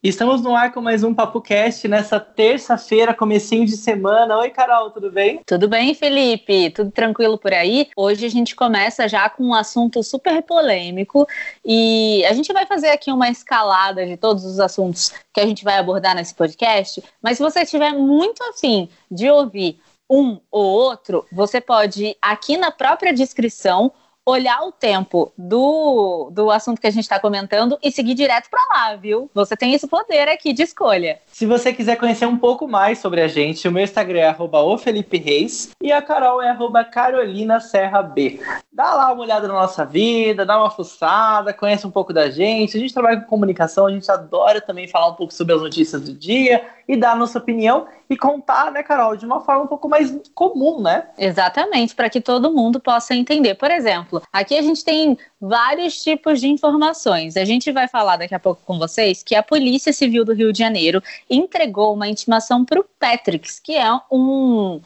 Estamos no ar com mais um Papo Cast nessa terça-feira, comecinho de semana. Oi, Carol, tudo bem? Tudo bem, Felipe? Tudo tranquilo por aí? Hoje a gente começa já com um assunto super polêmico e a gente vai fazer aqui uma escalada de todos os assuntos que a gente vai abordar nesse podcast. Mas se você estiver muito afim de ouvir um ou outro, você pode aqui na própria descrição olhar o tempo do, do assunto que a gente está comentando e seguir direto para lá, viu? Você tem esse poder aqui de escolha. Se você quiser conhecer um pouco mais sobre a gente, o meu Instagram é @ofelipereis e a Carol é Carolina Serra B. Dá lá uma olhada na nossa vida, dá uma fuçada, conhece um pouco da gente. A gente trabalha com comunicação, a gente adora também falar um pouco sobre as notícias do dia e dar a nossa opinião e contar, né, Carol, de uma forma um pouco mais comum, né? Exatamente, para que todo mundo possa entender. Por exemplo, aqui a gente tem vários tipos de informações. A gente vai falar daqui a pouco com vocês que a Polícia Civil do Rio de Janeiro entregou uma intimação para o Patrix, que é um,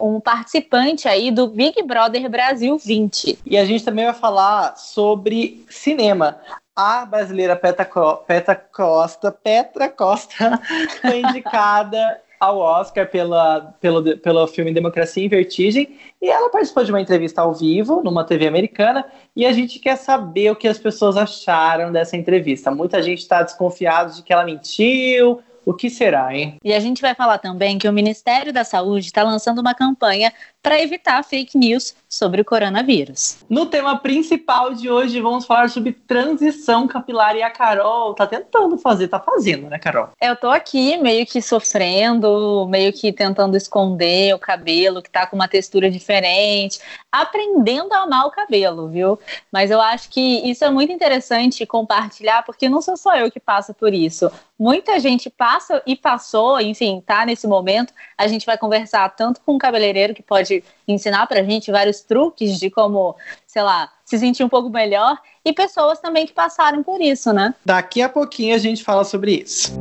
um participante aí do Big Brother Brasil 20. E a gente também vai falar sobre cinema a brasileira Petra, Petra Costa, Petra Costa foi indicada ao Oscar pela, pelo, pelo filme Democracia em Vertigem e ela participou de uma entrevista ao vivo numa TV americana e a gente quer saber o que as pessoas acharam dessa entrevista. Muita gente está desconfiado de que ela mentiu, o que será, hein? E a gente vai falar também que o Ministério da Saúde está lançando uma campanha para evitar fake news sobre o coronavírus. No tema principal de hoje, vamos falar sobre transição capilar e a Carol tá tentando fazer, tá fazendo, né, Carol? Eu tô aqui meio que sofrendo, meio que tentando esconder o cabelo que tá com uma textura diferente, aprendendo a amar o cabelo, viu? Mas eu acho que isso é muito interessante compartilhar, porque não sou só eu que passo por isso. Muita gente passa e passou, enfim, tá nesse momento. A gente vai conversar tanto com um cabeleireiro que pode ensinar pra gente vários truques de como, sei lá, se sentir um pouco melhor e pessoas também que passaram por isso, né? Daqui a pouquinho a gente fala sobre isso.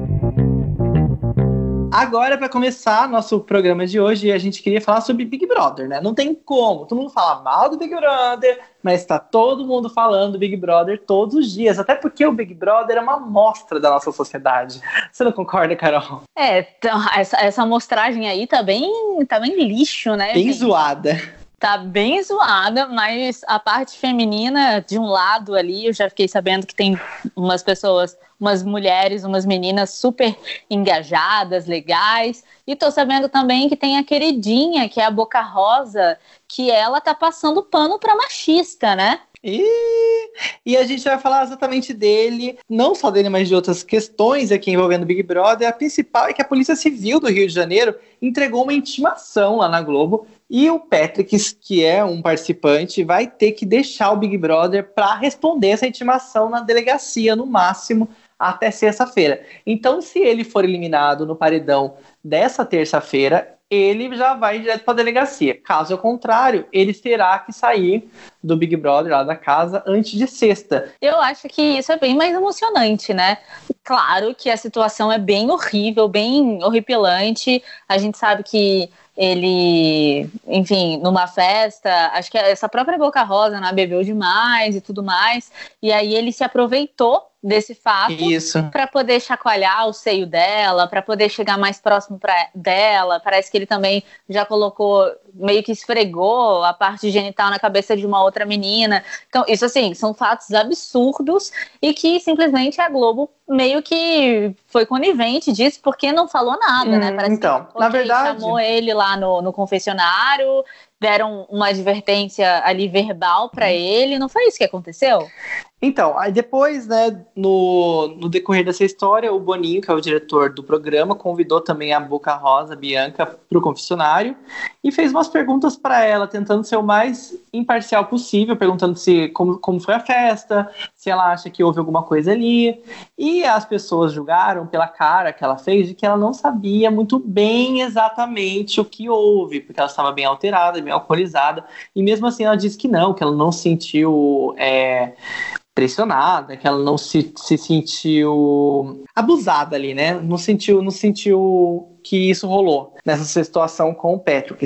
Agora, para começar nosso programa de hoje, a gente queria falar sobre Big Brother, né? Não tem como. Todo mundo fala mal do Big Brother, mas está todo mundo falando do Big Brother todos os dias. Até porque o Big Brother é uma amostra da nossa sociedade. Você não concorda, Carol? É, então, essa, essa amostragem aí tá bem, tá bem lixo, né? Bem gente? zoada tá bem zoada, mas a parte feminina, de um lado ali, eu já fiquei sabendo que tem umas pessoas umas mulheres, umas meninas super engajadas, legais. E tô sabendo também que tem a queridinha, que é a Boca Rosa, que ela tá passando pano pra machista, né? E, e a gente vai falar exatamente dele, não só dele, mas de outras questões aqui envolvendo o Big Brother. A principal é que a Polícia Civil do Rio de Janeiro entregou uma intimação lá na Globo e o Patrick, que é um participante, vai ter que deixar o Big Brother para responder essa intimação na delegacia, no máximo até sexta-feira. Então, se ele for eliminado no paredão dessa terça-feira, ele já vai direto para a delegacia. Caso contrário, ele terá que sair do Big Brother lá da casa antes de sexta. Eu acho que isso é bem mais emocionante, né? Claro que a situação é bem horrível, bem horripilante. A gente sabe que ele, enfim, numa festa, acho que essa própria Boca Rosa né, bebeu demais e tudo mais, e aí ele se aproveitou desse fato para poder chacoalhar o seio dela, para poder chegar mais próximo pra, dela. Parece que ele também já colocou, meio que esfregou a parte genital na cabeça de uma outra menina. Então, isso assim, são fatos absurdos e que simplesmente a Globo meio que foi conivente disso porque não falou nada, né? hum, né? Parece então, que, okay, na verdade, chamou ele lá no, no confessionário, deram uma advertência ali verbal para ele, não foi isso que aconteceu? Então, aí depois, né, no, no decorrer dessa história, o Boninho, que é o diretor do programa, convidou também a Boca Rosa, a Bianca, para o confessionário e fez umas perguntas para ela, tentando ser o mais imparcial possível, perguntando se como, como foi a festa, se ela acha que houve alguma coisa ali. E as pessoas julgaram pela cara que ela fez de que ela não sabia muito bem exatamente o que houve, porque ela estava bem alterada, bem alcoolizada, e mesmo assim ela disse que não, que ela não sentiu. É, pressionada, que ela não se, se sentiu abusada ali, né? Não sentiu, não sentiu que isso rolou nessa situação com o Patrick.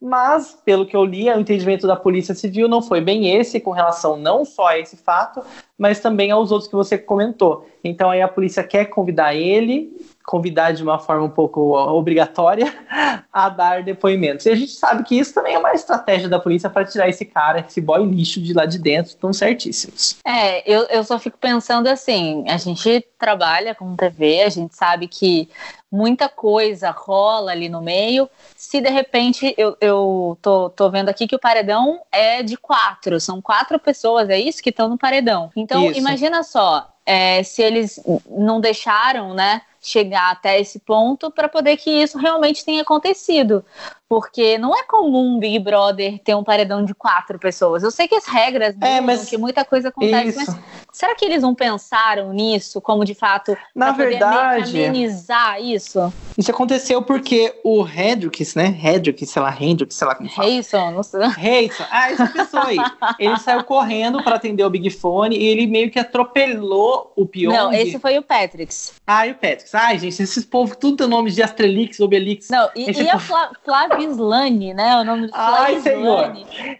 Mas, pelo que eu li, o entendimento da Polícia Civil não foi bem esse, com relação não só a esse fato, mas também aos outros que você comentou. Então aí a polícia quer convidar ele convidar de uma forma um pouco obrigatória a dar depoimentos. E a gente sabe que isso também é uma estratégia da polícia para tirar esse cara, esse boy lixo de lá de dentro, estão certíssimos. É, eu, eu só fico pensando assim, a gente trabalha com TV, a gente sabe que muita coisa rola ali no meio. Se de repente eu, eu tô, tô vendo aqui que o paredão é de quatro, são quatro pessoas, é isso que estão no paredão. Então, isso. imagina só, é, se eles não deixaram, né? chegar até esse ponto para poder que isso realmente tenha acontecido. Porque não é comum Big Brother ter um paredão de quatro pessoas. Eu sei que as regras é, mas que muita coisa acontece, isso. mas será que eles não pensaram nisso como de fato na verdade amenizar isso? Isso aconteceu porque o Hendrix, né? Hendrix, sei lá, Hendrix, sei lá como fala. Hayson, não sei. Hayson, ah, essa pessoa aí. ele saiu correndo para atender o Big Fone e ele meio que atropelou o Pyong. Não, esse foi o Patrix. Ah, e o Patrix. Ai, gente, esses povos tudo tem nome de Astrelix, Obelix. Não, e, e a Flá, Flávia Slane, né? O nome do Ai, senhor.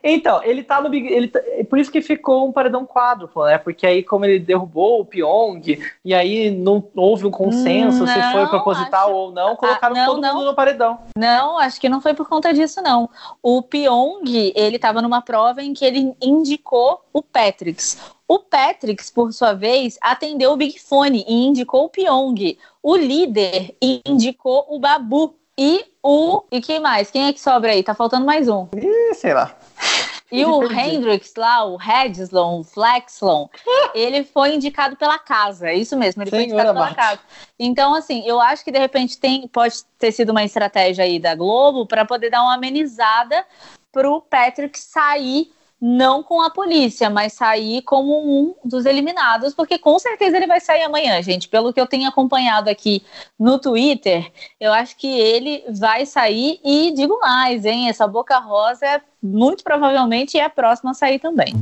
Então, ele tá no Big. Ele tá, por isso que ficou um paredão quádruplo, né? Porque aí, como ele derrubou o Pyong, e aí não houve um consenso não, se foi proposital acho... ou não, colocaram ah, não, todo não. mundo no paredão. Não, acho que não foi por conta disso, não. O Pyong, ele tava numa prova em que ele indicou o Patrix. O Patrix, por sua vez, atendeu o Big Fone e indicou o Pyong. O líder indicou o Babu. E o. E quem mais? Quem é que sobra aí? Tá faltando mais um. Ih, sei lá. E o Hendrix lá, o Redslon, o Flexlon, ele foi indicado pela casa, é isso mesmo, ele Senhora foi indicado pela casa. Então, assim, eu acho que de repente tem, pode ter sido uma estratégia aí da Globo para poder dar uma amenizada pro Patrick sair não com a polícia, mas sair como um dos eliminados, porque com certeza ele vai sair amanhã, gente. Pelo que eu tenho acompanhado aqui no Twitter, eu acho que ele vai sair e digo mais, hein? Essa Boca Rosa muito provavelmente é a próxima a sair também.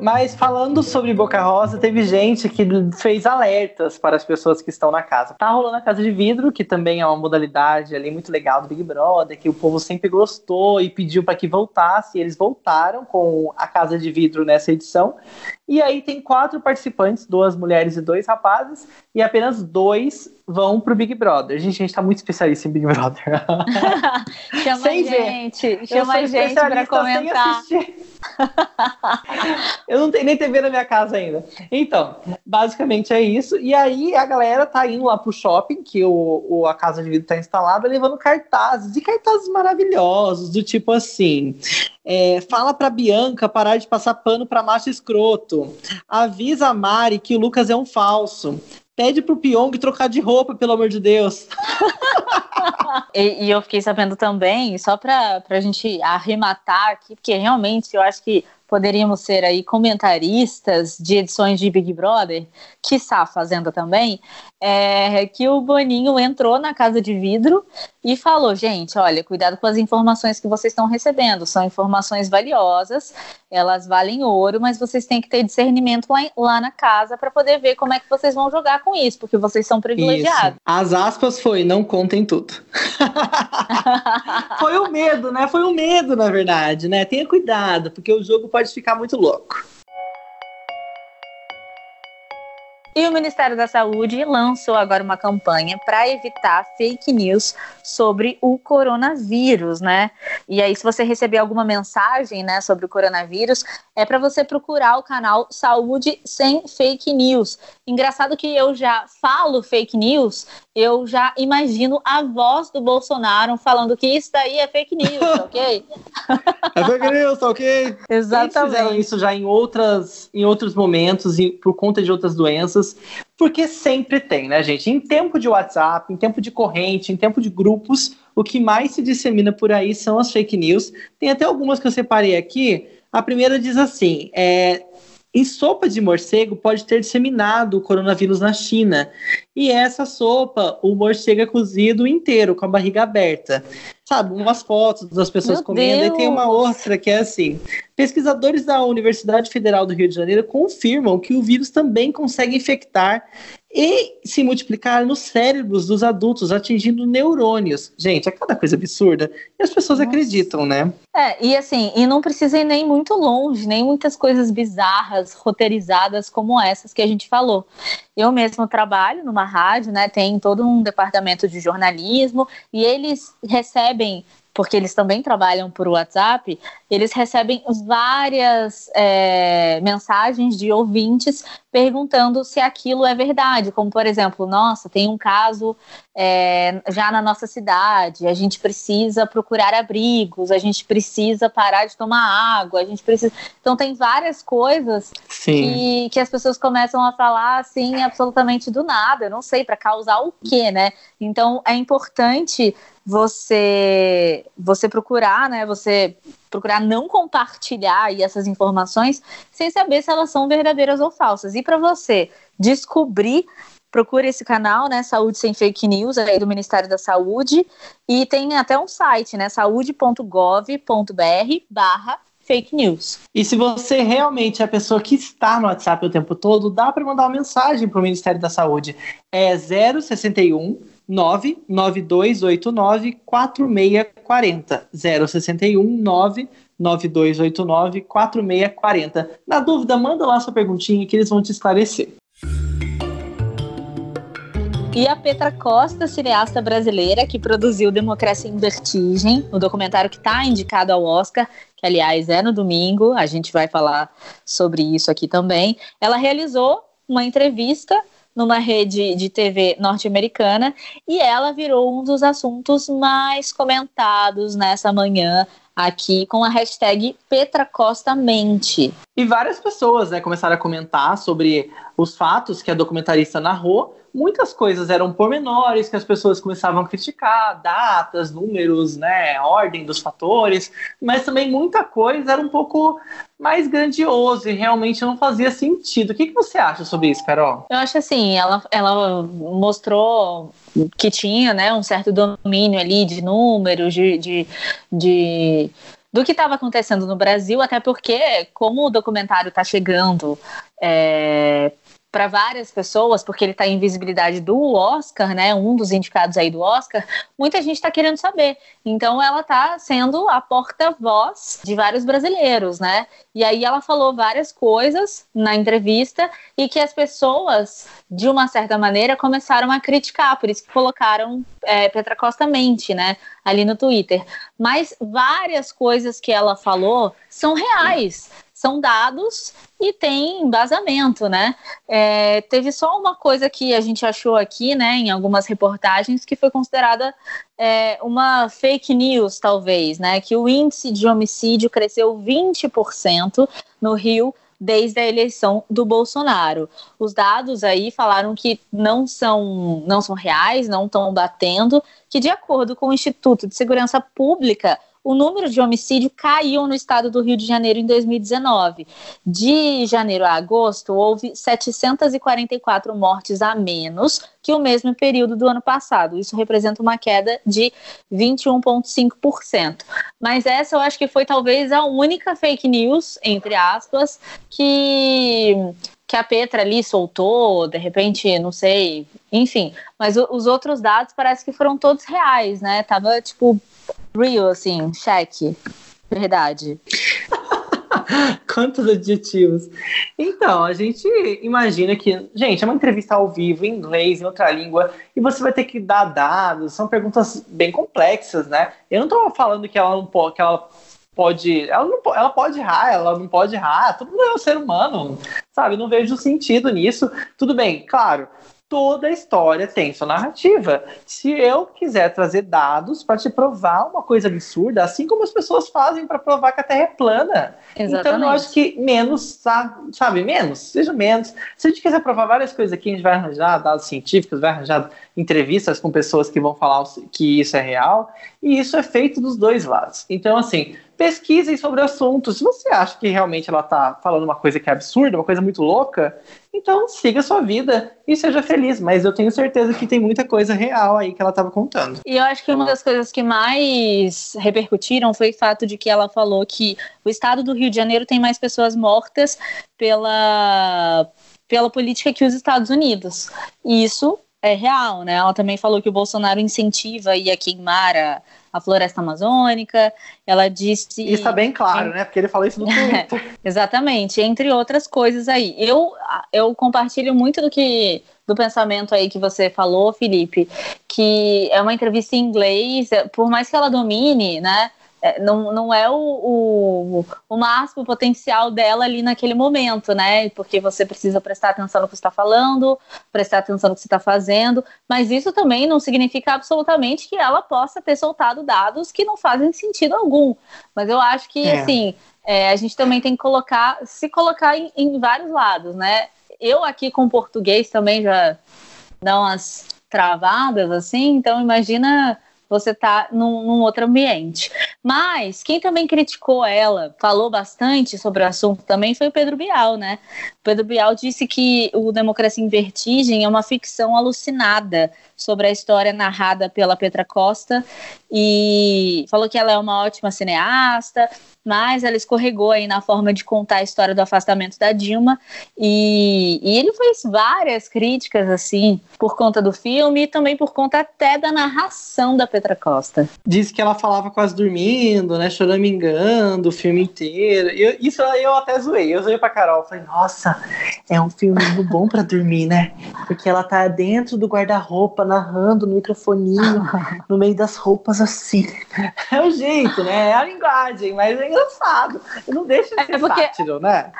Mas falando sobre Boca Rosa, teve gente que fez alertas para as pessoas que estão na casa. Tá rolando a Casa de Vidro, que também é uma modalidade ali muito legal do Big Brother, que o povo sempre gostou e pediu para que voltasse. E eles voltaram com a Casa de Vidro nessa edição. E aí tem quatro participantes, duas mulheres e dois rapazes, e apenas dois vão pro Big Brother. Gente, a gente tá muito especialista em Big Brother. chama sem a gente, ver. chama a gente pra comentar. Eu não tenho nem TV na minha casa ainda. Então, basicamente é isso. E aí a galera tá indo lá pro shopping, que o, o a casa de vidro tá instalada, levando cartazes, e cartazes maravilhosos, do tipo assim. É, fala pra Bianca parar de passar pano pra macho escroto. Avisa a Mari que o Lucas é um falso. Pede pro Pyong trocar de roupa, pelo amor de Deus. e, e, eu fiquei sabendo também, só pra, pra gente arrematar aqui, porque realmente eu acho que poderíamos ser aí comentaristas de edições de Big Brother, que está fazendo também, é que o Boninho entrou na casa de vidro e falou: gente, olha, cuidado com as informações que vocês estão recebendo, são informações valiosas, elas valem ouro, mas vocês têm que ter discernimento lá, lá na casa para poder ver como é que vocês vão jogar com isso, porque vocês são privilegiados. Isso. As aspas foi: não contem tudo. foi o medo, né? Foi o medo, na verdade, né? Tenha cuidado, porque o jogo pode ficar muito louco. E o Ministério da Saúde lançou agora uma campanha para evitar fake news sobre o coronavírus, né? E aí, se você receber alguma mensagem, né, sobre o coronavírus, é para você procurar o canal Saúde Sem Fake News. Engraçado que eu já falo fake news, eu já imagino a voz do Bolsonaro falando que isso daí é fake news, ok? é fake news, ok? Exatamente. Eles fizeram isso já em, outras, em outros momentos, e por conta de outras doenças, porque sempre tem, né, gente? Em tempo de WhatsApp, em tempo de corrente, em tempo de grupos, o que mais se dissemina por aí são as fake news. Tem até algumas que eu separei aqui. A primeira diz assim: é, em sopa de morcego pode ter disseminado o coronavírus na China. E essa sopa, o morcego é cozido inteiro, com a barriga aberta. Sabe, umas fotos das pessoas Meu comendo. Deus. E tem uma outra que é assim: pesquisadores da Universidade Federal do Rio de Janeiro confirmam que o vírus também consegue infectar e se multiplicar nos cérebros dos adultos, atingindo neurônios. Gente, é cada coisa absurda. E as pessoas Nossa. acreditam, né? É, e assim, e não precisa ir nem muito longe, nem muitas coisas bizarras, roteirizadas como essas que a gente falou. Eu mesmo trabalho numa rádio, né? Tem todo um departamento de jornalismo e eles recebem porque eles também trabalham por WhatsApp, eles recebem várias é, mensagens de ouvintes perguntando se aquilo é verdade, como por exemplo, nossa, tem um caso é, já na nossa cidade, a gente precisa procurar abrigos, a gente precisa parar de tomar água, a gente precisa. Então tem várias coisas que, que as pessoas começam a falar assim absolutamente do nada, eu não sei para causar o quê, né? Então é importante você você procurar, né? Você procurar não compartilhar essas informações sem saber se elas são verdadeiras ou falsas. E para você descobrir, procure esse canal, né, Saúde sem Fake News, aí do Ministério da Saúde, e tem até um site, né, saúde.gov.br barra fake news. E se você realmente é a pessoa que está no WhatsApp o tempo todo, dá para mandar uma mensagem para o Ministério da Saúde. É 061 99289 4640. 061 99289 4640. Na dúvida, manda lá sua perguntinha que eles vão te esclarecer. E a Petra Costa, cineasta brasileira que produziu Democracia em Vertigem, o documentário que está indicado ao Oscar, que aliás é no domingo, a gente vai falar sobre isso aqui também. Ela realizou uma entrevista numa rede de TV norte-americana e ela virou um dos assuntos mais comentados nessa manhã aqui com a hashtag PetraCostaMente. E várias pessoas né, começaram a comentar sobre os fatos que a documentarista narrou muitas coisas eram pormenores que as pessoas começavam a criticar, datas, números, né, ordem dos fatores, mas também muita coisa era um pouco mais grandioso e realmente não fazia sentido. O que, que você acha sobre isso, Carol? Eu acho assim, ela, ela mostrou que tinha né, um certo domínio ali de números, de, de, de do que estava acontecendo no Brasil, até porque, como o documentário está chegando é, para várias pessoas, porque ele está em visibilidade do Oscar, né? Um dos indicados aí do Oscar, muita gente está querendo saber. Então ela está sendo a porta-voz de vários brasileiros, né? E aí ela falou várias coisas na entrevista e que as pessoas, de uma certa maneira, começaram a criticar, por isso que colocaram é, Petra Costa mente, né? Ali no Twitter. Mas várias coisas que ela falou são reais são dados e tem embasamento, né? É, teve só uma coisa que a gente achou aqui, né, em algumas reportagens, que foi considerada é, uma fake news, talvez, né? Que o índice de homicídio cresceu 20% no Rio desde a eleição do Bolsonaro. Os dados aí falaram que não são, não são reais, não estão batendo, que de acordo com o Instituto de Segurança Pública, o número de homicídio caiu no estado do Rio de Janeiro em 2019. De janeiro a agosto, houve 744 mortes a menos que o mesmo período do ano passado. Isso representa uma queda de 21,5%. Mas essa eu acho que foi talvez a única fake news, entre aspas, que que a Petra ali soltou, de repente, não sei, enfim. Mas os outros dados parece que foram todos reais, né? Tava, tipo, real, assim, cheque. Verdade. Quantos adjetivos. Então, a gente imagina que, gente, é uma entrevista ao vivo, em inglês, em outra língua, e você vai ter que dar dados, são perguntas bem complexas, né? Eu não estou falando que ela não pode, que ela pode. Ela, não, ela pode errar, ela não pode errar, todo mundo é um ser humano, sabe? Não vejo sentido nisso. Tudo bem, claro toda história tem sua narrativa. Se eu quiser trazer dados para te provar uma coisa absurda, assim como as pessoas fazem para provar que a Terra é plana. Exatamente. Então eu acho que menos, sabe, menos, seja menos. Se a gente quiser provar várias coisas aqui, a gente vai arranjar dados científicos, vai arranjar entrevistas com pessoas que vão falar que isso é real, e isso é feito dos dois lados. Então, assim, pesquisem sobre o assunto. Se você acha que realmente ela está falando uma coisa que é absurda, uma coisa muito louca, então siga a sua vida e seja feliz. Mas eu tenho certeza que tem muita coisa real aí que ela estava contando. E eu acho que uma das coisas que mais repercutiram foi o fato de que ela falou que o estado do Rio de Janeiro tem mais pessoas mortas pela pela política que os Estados Unidos. E isso é real, né? Ela também falou que o Bolsonaro incentiva a queimar a, a floresta amazônica. Ela disse. Isso está bem claro, né? Porque ele falou isso no Twitter. Exatamente, entre outras coisas aí. Eu, eu compartilho muito do que do pensamento aí que você falou, Felipe, que é uma entrevista em inglês, por mais que ela domine, né? É, não, não é o, o, o, máximo potencial dela ali naquele momento, né? Porque você precisa prestar atenção no que está falando, prestar atenção no que você está fazendo, mas isso também não significa absolutamente que ela possa ter soltado dados que não fazem sentido algum. Mas eu acho que, é. assim, é, a gente também tem que colocar, se colocar em, em vários lados, né? Eu aqui com português também já dá umas travadas, assim, então imagina você tá num, num, outro ambiente. Mas quem também criticou ela, falou bastante sobre o assunto também, foi o Pedro Bial, né? O Pedro Bial disse que o Democracia em Vertigem é uma ficção alucinada sobre a história narrada pela Petra Costa e falou que ela é uma ótima cineasta, mas ela escorregou aí na forma de contar a história do afastamento da Dilma e, e ele fez várias críticas assim por conta do filme e também por conta até da narração da Petra Costa. Disse que ela falava quase dormindo, né, choramingando o filme inteiro. Eu, isso eu até zoei, eu zoei pra Carol, falei, nossa, é um filme muito bom para dormir, né? Porque ela tá dentro do guarda-roupa narrando no microfoninho, no meio das roupas assim. É o jeito, né? É a linguagem, mas é engraçado. Eu não deixa de ser é porque... sátiro, né?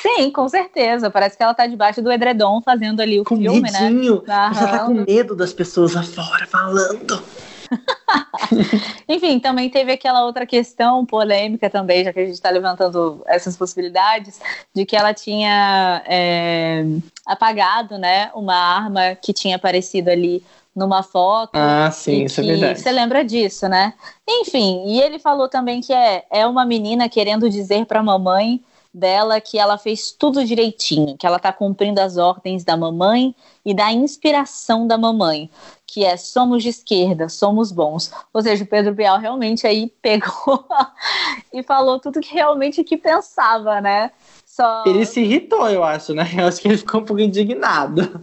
Sim, com certeza. Parece que ela tá debaixo do edredom fazendo ali o com filme, medinho. né? Você tá com medo das pessoas lá fora falando. Enfim, também teve aquela outra questão polêmica também, já que a gente está levantando essas possibilidades, de que ela tinha é, apagado, né, uma arma que tinha aparecido ali numa foto. Ah, sim, isso é verdade. Você lembra disso, né? Enfim, e ele falou também que é, é uma menina querendo dizer para a mamãe dela que ela fez tudo direitinho, que ela está cumprindo as ordens da mamãe e da inspiração da mamãe, que é somos de esquerda, somos bons. Ou seja, o Pedro Bial realmente aí pegou e falou tudo que realmente que pensava, né? Só... Ele se irritou, eu acho, né? Eu acho que ele ficou um pouco indignado.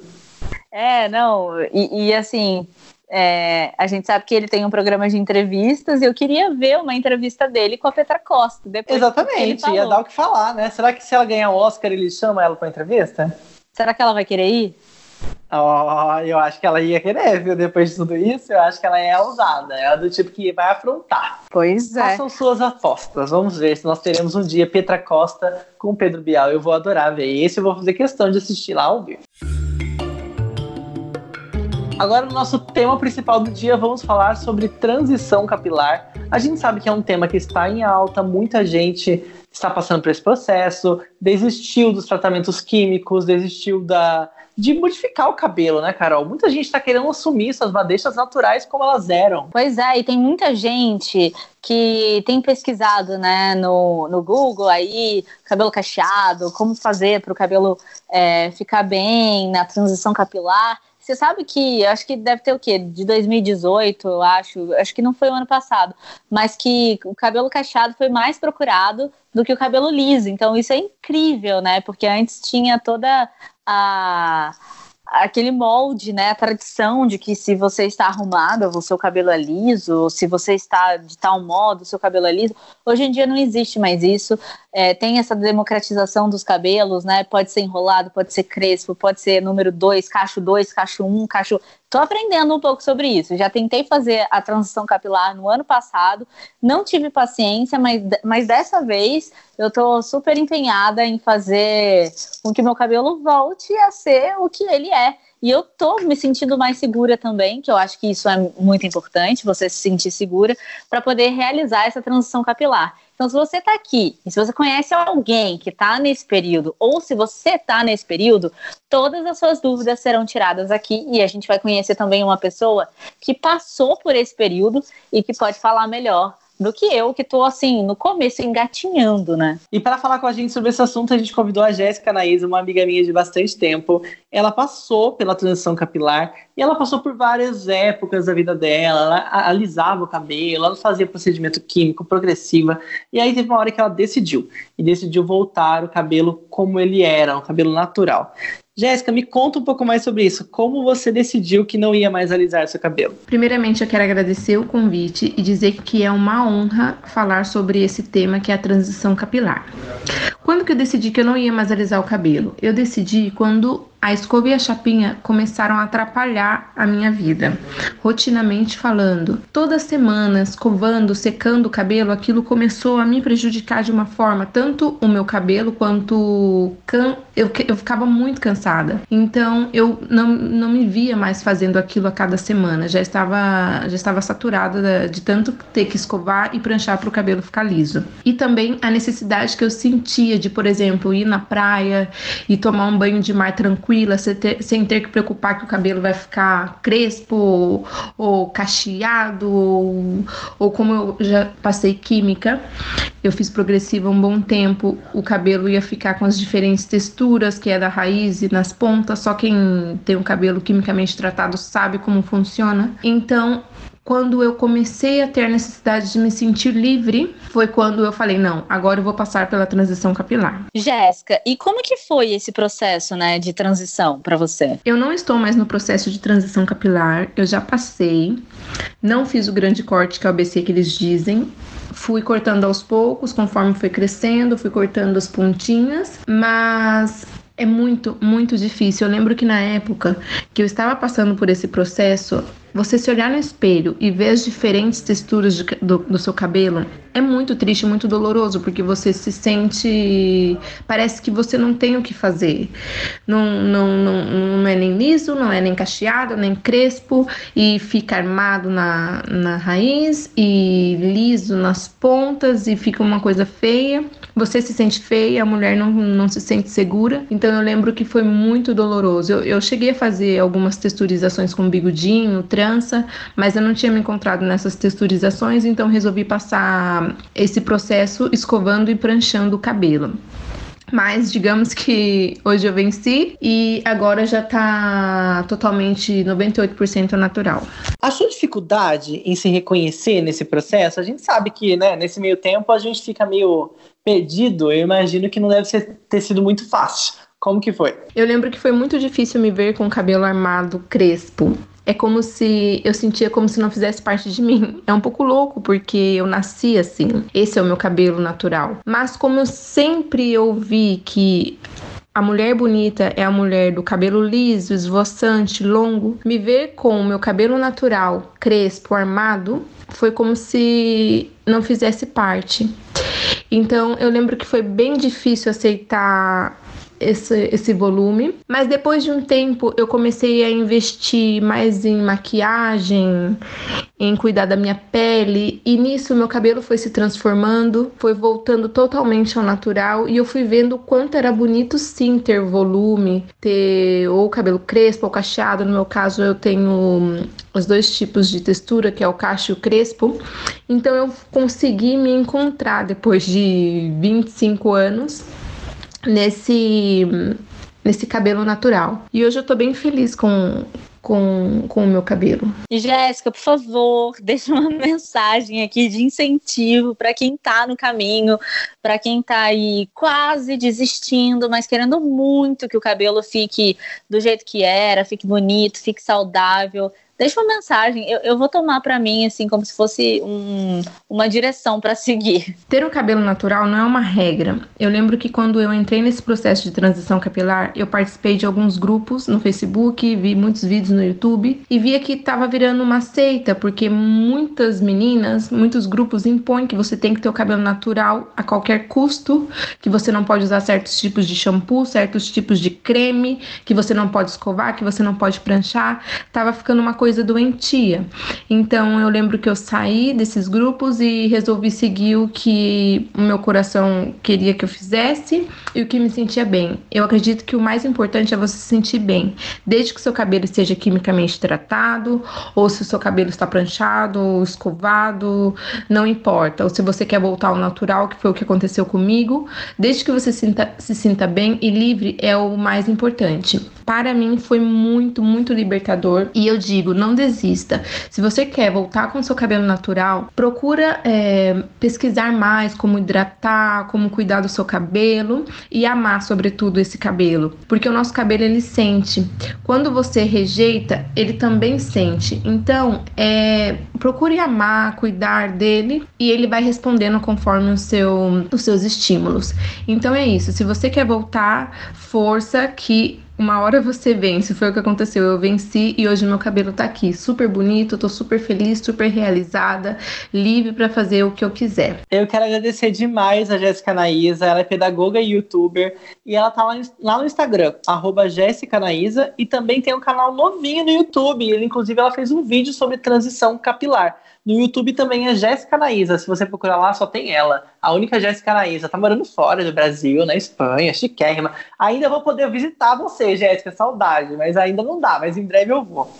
É, não, e, e assim, é, a gente sabe que ele tem um programa de entrevistas e eu queria ver uma entrevista dele com a Petra Costa. Exatamente, ia dar o que falar, né? Será que se ela ganhar o Oscar, ele chama ela para entrevista? Será que ela vai querer ir? Oh, eu acho que ela ia querer, viu? Depois de tudo isso, eu acho que ela é ousada. É do tipo que vai afrontar. Pois é. Façam suas apostas. Vamos ver se nós teremos um dia Petra Costa com Pedro Bial. Eu vou adorar ver. Esse eu vou fazer questão de assistir lá ao vivo. Agora, no nosso tema principal do dia, vamos falar sobre transição capilar. A gente sabe que é um tema que está em alta, muita gente está passando por esse processo, desistiu dos tratamentos químicos, desistiu da, de modificar o cabelo, né, Carol? Muita gente está querendo assumir suas madeixas naturais como elas eram. Pois é, e tem muita gente que tem pesquisado, né, no, no Google aí, cabelo cacheado, como fazer para o cabelo é, ficar bem na transição capilar. Você sabe que, acho que deve ter o quê? De 2018, eu acho, acho que não foi o ano passado, mas que o cabelo cacheado foi mais procurado do que o cabelo liso. Então isso é incrível, né? Porque antes tinha toda a aquele molde, né, a tradição de que se você está arrumado, o seu cabelo é liso, se você está de tal modo, o seu cabelo é liso. Hoje em dia não existe mais isso. É, tem essa democratização dos cabelos, né? Pode ser enrolado, pode ser crespo, pode ser número 2, cacho 2, cacho 1, um, cacho. Tô aprendendo um pouco sobre isso. Já tentei fazer a transição capilar no ano passado, não tive paciência, mas, mas dessa vez eu tô super empenhada em fazer com que meu cabelo volte a ser o que ele é. E eu tô me sentindo mais segura também, que eu acho que isso é muito importante, você se sentir segura, para poder realizar essa transição capilar. Então, se você está aqui e se você conhece alguém que está nesse período, ou se você está nesse período, todas as suas dúvidas serão tiradas aqui e a gente vai conhecer também uma pessoa que passou por esse período e que pode falar melhor do que eu, que tô assim, no começo, engatinhando, né? E para falar com a gente sobre esse assunto, a gente convidou a Jéssica Naís, uma amiga minha de bastante tempo. Ela passou pela transição capilar e ela passou por várias épocas da vida dela. Ela alisava o cabelo, ela fazia procedimento químico progressiva. E aí teve uma hora que ela decidiu. E decidiu voltar o cabelo como ele era, um cabelo natural. Jéssica, me conta um pouco mais sobre isso. Como você decidiu que não ia mais alisar seu cabelo? Primeiramente, eu quero agradecer o convite e dizer que é uma honra falar sobre esse tema que é a transição capilar. Quando que eu decidi que eu não ia mais alisar o cabelo? Eu decidi quando a escova e a chapinha começaram a atrapalhar a minha vida. Rotinamente falando, toda semana escovando, secando o cabelo, aquilo começou a me prejudicar de uma forma, tanto o meu cabelo quanto can... eu, eu ficava muito cansada. Então eu não, não me via mais fazendo aquilo a cada semana. Já estava já estava saturada de tanto ter que escovar e pranchar para o cabelo ficar liso. E também a necessidade que eu sentia de, por exemplo, ir na praia e tomar um banho de mar tranquilo tranquila, sem ter, sem ter que preocupar que o cabelo vai ficar crespo ou, ou cacheado, ou, ou como eu já passei química, eu fiz progressiva um bom tempo, o cabelo ia ficar com as diferentes texturas, que é da raiz e nas pontas, só quem tem o cabelo quimicamente tratado sabe como funciona. Então, quando eu comecei a ter a necessidade de me sentir livre, foi quando eu falei, não, agora eu vou passar pela transição capilar. Jéssica, e como que foi esse processo, né, de transição para você? Eu não estou mais no processo de transição capilar, eu já passei. Não fiz o grande corte que é o ABC que eles dizem, fui cortando aos poucos, conforme foi crescendo, fui cortando as pontinhas, mas é muito, muito difícil. Eu lembro que na época que eu estava passando por esse processo, você se olhar no espelho e ver as diferentes texturas de, do, do, seu cabelo é muito triste, muito doloroso, porque você se sente. Parece que você não tem o que fazer. Não, não, não, não é nem liso, não é nem cacheado, nem crespo, e fica armado na, na raiz e liso nas pontas, e fica uma coisa feia. Você se sente feia, a mulher não, não se sente segura. Então eu lembro que foi muito doloroso. Eu, eu cheguei a fazer algumas texturizações com bigodinho, mas eu não tinha me encontrado nessas texturizações, então resolvi passar esse processo escovando e pranchando o cabelo. Mas digamos que hoje eu venci e agora já tá totalmente 98% natural. A sua dificuldade em se reconhecer nesse processo, a gente sabe que, né, nesse meio tempo a gente fica meio perdido. Eu imagino que não deve ser, ter sido muito fácil. Como que foi? Eu lembro que foi muito difícil me ver com o cabelo armado crespo é como se eu sentia como se não fizesse parte de mim. É um pouco louco porque eu nasci assim. Esse é o meu cabelo natural. Mas como eu sempre ouvi que a mulher bonita é a mulher do cabelo liso, esvoaçante, longo. Me ver com o meu cabelo natural, crespo, armado, foi como se não fizesse parte. Então eu lembro que foi bem difícil aceitar esse, esse volume. Mas depois de um tempo eu comecei a investir mais em maquiagem, em cuidar da minha pele, e nisso meu cabelo foi se transformando, foi voltando totalmente ao natural e eu fui vendo o quanto era bonito sim ter volume, ter ou cabelo crespo ou cacheado. No meu caso, eu tenho os dois tipos de textura, que é o cacho e o crespo. Então eu consegui me encontrar depois de 25 anos nesse nesse cabelo natural. E hoje eu tô bem feliz com com, com o meu cabelo. Jéssica, por favor, deixa uma mensagem aqui de incentivo para quem tá no caminho, para quem tá aí quase desistindo, mas querendo muito que o cabelo fique do jeito que era, fique bonito, fique saudável deixa uma mensagem. Eu, eu vou tomar para mim, assim, como se fosse um, uma direção para seguir. Ter o cabelo natural não é uma regra. Eu lembro que quando eu entrei nesse processo de transição capilar, eu participei de alguns grupos no Facebook, vi muitos vídeos no YouTube e via que tava virando uma seita, porque muitas meninas, muitos grupos impõem que você tem que ter o cabelo natural a qualquer custo, que você não pode usar certos tipos de shampoo, certos tipos de creme, que você não pode escovar, que você não pode pranchar. Tava ficando uma coisa coisa doentia. Então eu lembro que eu saí desses grupos e resolvi seguir o que o meu coração queria que eu fizesse e o que me sentia bem. Eu acredito que o mais importante é você se sentir bem, desde que seu cabelo esteja quimicamente tratado, ou se o seu cabelo está pranchado, escovado, não importa. Ou se você quer voltar ao natural, que foi o que aconteceu comigo, desde que você sinta, se sinta bem e livre é o mais importante. Para mim foi muito, muito libertador e eu digo, não desista. Se você quer voltar com seu cabelo natural, procura é, pesquisar mais como hidratar, como cuidar do seu cabelo e amar sobretudo esse cabelo, porque o nosso cabelo ele sente. Quando você rejeita, ele também sente. Então, é, procure amar, cuidar dele e ele vai respondendo conforme o seu, os seus estímulos. Então é isso. Se você quer voltar, força que uma hora você vence, foi o que aconteceu. Eu venci e hoje meu cabelo tá aqui, super bonito, tô super feliz, super realizada, livre para fazer o que eu quiser. Eu quero agradecer demais a Jéssica Naísa, ela é pedagoga e youtuber e ela tá lá, lá no Instagram, arroba e também tem um canal novinho no YouTube. Ele, inclusive, ela fez um vídeo sobre transição capilar. No YouTube também é Jéssica Naísa. Se você procurar lá, só tem ela. A única Jéssica Naísa. Tá morando fora do Brasil, na Espanha, chiquérrima. Ainda vou poder visitar você, Jéssica. Saudade. Mas ainda não dá. Mas em breve eu vou.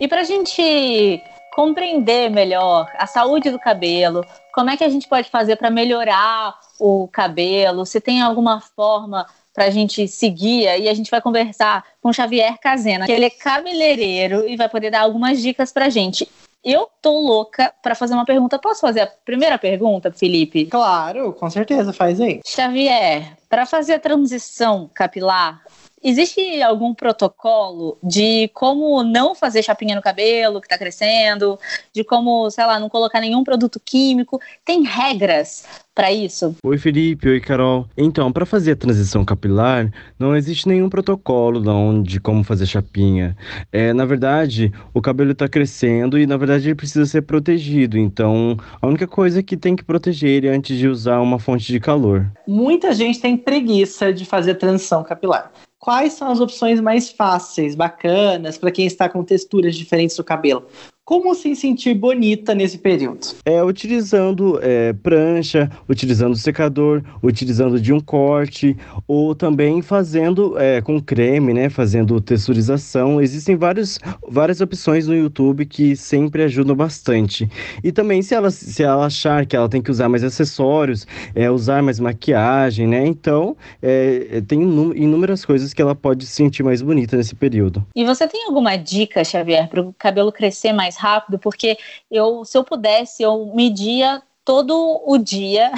E pra gente compreender melhor a saúde do cabelo, como é que a gente pode fazer para melhorar o cabelo, se tem alguma forma para a gente seguir e a gente vai conversar com Xavier Casena, que ele é cabeleireiro e vai poder dar algumas dicas para a gente. Eu tô louca para fazer uma pergunta. Posso fazer a primeira pergunta, Felipe? Claro, com certeza, faz aí. Xavier, para fazer a transição capilar, Existe algum protocolo de como não fazer chapinha no cabelo que está crescendo, de como, sei lá, não colocar nenhum produto químico? Tem regras para isso? Oi, Felipe. Oi, Carol. Então, para fazer a transição capilar, não existe nenhum protocolo não, de como fazer chapinha. É, na verdade, o cabelo está crescendo e, na verdade, ele precisa ser protegido. Então, a única coisa que tem que proteger ele antes de usar uma fonte de calor. Muita gente tem preguiça de fazer a transição capilar quais são as opções mais fáceis, bacanas, para quem está com texturas diferentes do cabelo? Como se sentir bonita nesse período? É utilizando é, prancha, utilizando secador, utilizando de um corte, ou também fazendo é, com creme, né? Fazendo texturização. Existem vários, várias opções no YouTube que sempre ajudam bastante. E também, se ela, se ela achar que ela tem que usar mais acessórios, é, usar mais maquiagem, né? Então, é, tem inúmeras coisas que ela pode se sentir mais bonita nesse período. E você tem alguma dica, Xavier, para o cabelo crescer mais mais rápido, porque eu, se eu pudesse, eu media todo o dia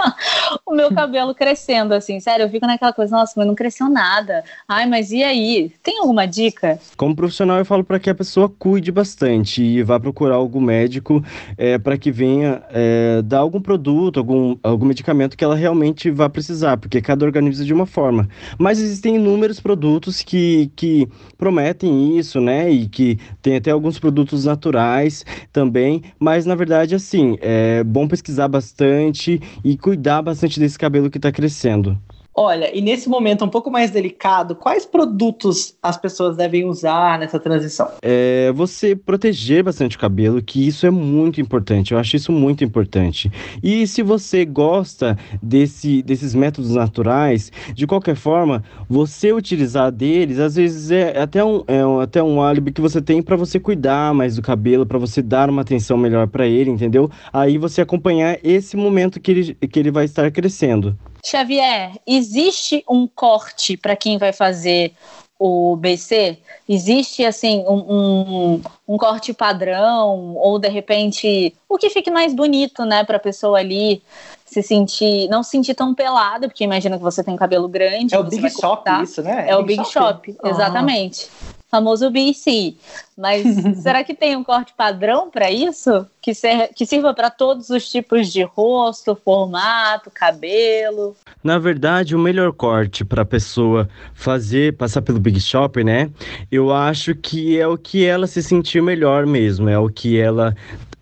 o meu cabelo crescendo, assim, sério, eu fico naquela coisa, nossa, mas não cresceu nada. Ai, mas e aí? Tem alguma dica? Como profissional, eu falo para que a pessoa cuide bastante e vá procurar algum médico é, para que venha é, dar algum produto, algum, algum medicamento que ela realmente vá precisar, porque cada organismo de uma forma. Mas existem inúmeros produtos que, que prometem isso, né? E que tem até alguns produtos naturais também, mas na verdade, assim, é bom pesquisar bastante e cuidar bastante desse cabelo que está crescendo. Olha, e nesse momento um pouco mais delicado, quais produtos as pessoas devem usar nessa transição? É você proteger bastante o cabelo, que isso é muito importante. Eu acho isso muito importante. E se você gosta desse, desses métodos naturais, de qualquer forma, você utilizar deles, às vezes é até um, é até um álibi que você tem para você cuidar mais do cabelo, para você dar uma atenção melhor para ele, entendeu? Aí você acompanhar esse momento que ele, que ele vai estar crescendo. Xavier, existe um corte para quem vai fazer o BC? Existe assim um, um, um, corte padrão ou de repente o que fique mais bonito, né, para a pessoa ali se sentir, não se sentir tão pelada, porque imagina que você tem cabelo grande. É o Big Shop isso, né? É, é o Big Shop, Shop exatamente famoso BC. Mas será que tem um corte padrão para isso? Que, ser, que sirva para todos os tipos de rosto, formato, cabelo? Na verdade, o melhor corte para a pessoa fazer, passar pelo Big Shop, né? Eu acho que é o que ela se sentir melhor mesmo, é o que ela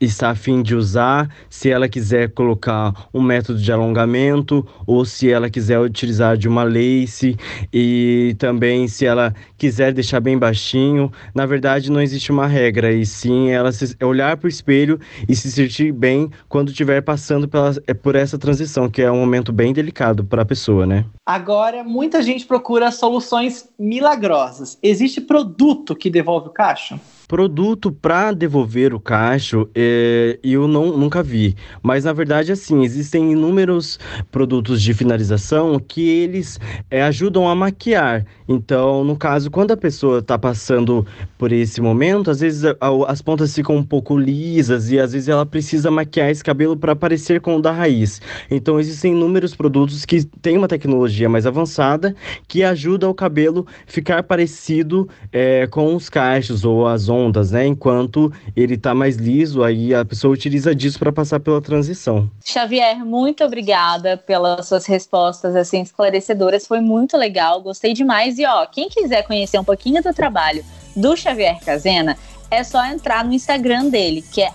está afim de usar, se ela quiser colocar um método de alongamento ou se ela quiser utilizar de uma lace e também se ela quiser deixar bem baixinho. Na verdade, não existe uma regra e sim ela se, olhar para o espelho e se sentir bem quando estiver passando pela, é, por essa transição, que é um momento bem delicado para a pessoa, né? Agora, muita gente procura soluções milagrosas. Existe produto que devolve o cacho? Produto para devolver o cacho, é, eu não, nunca vi. Mas na verdade, assim, existem inúmeros produtos de finalização que eles é, ajudam a maquiar. Então, no caso, quando a pessoa está passando por esse momento, às vezes a, a, as pontas ficam um pouco lisas e às vezes ela precisa maquiar esse cabelo para parecer com o da raiz. Então, existem inúmeros produtos que têm uma tecnologia mais avançada que ajuda o cabelo ficar parecido é, com os cachos ou as ondas, né? Enquanto ele está mais liso, aí a pessoa utiliza disso para passar pela transição. Xavier, muito obrigada pelas suas respostas assim esclarecedoras. Foi muito legal, gostei demais. E ó, quem quiser conhecer um pouquinho do trabalho do Xavier Casena, é só entrar no Instagram dele, que é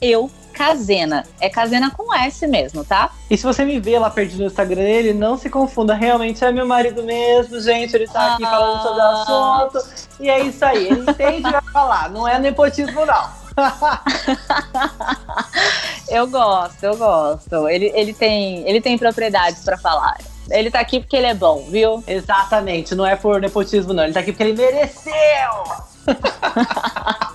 eu Casena. É Casena com S mesmo, tá? E se você me vê lá perdido no Instagram dele, não se confunda. Realmente é meu marido mesmo, gente. Ele tá aqui falando sobre o assunto. E é isso aí. Ele entende vai falar. Não é nepotismo, não. eu gosto, eu gosto. Ele, ele, tem, ele tem propriedades para falar. Ele tá aqui porque ele é bom, viu? Exatamente, não é por nepotismo, não. Ele tá aqui porque ele mereceu!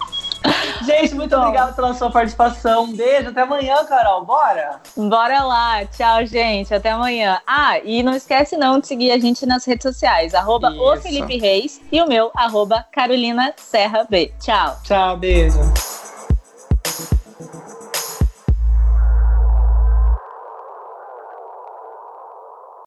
Gente, muito Bom. obrigado pela sua participação. Um beijo, até amanhã, Carol. Bora? Bora lá. Tchau, gente. Até amanhã. Ah, e não esquece não de seguir a gente nas redes sociais. Arroba o Felipe Reis e o meu, arroba Carolina Serra B. Tchau. Tchau, beijo.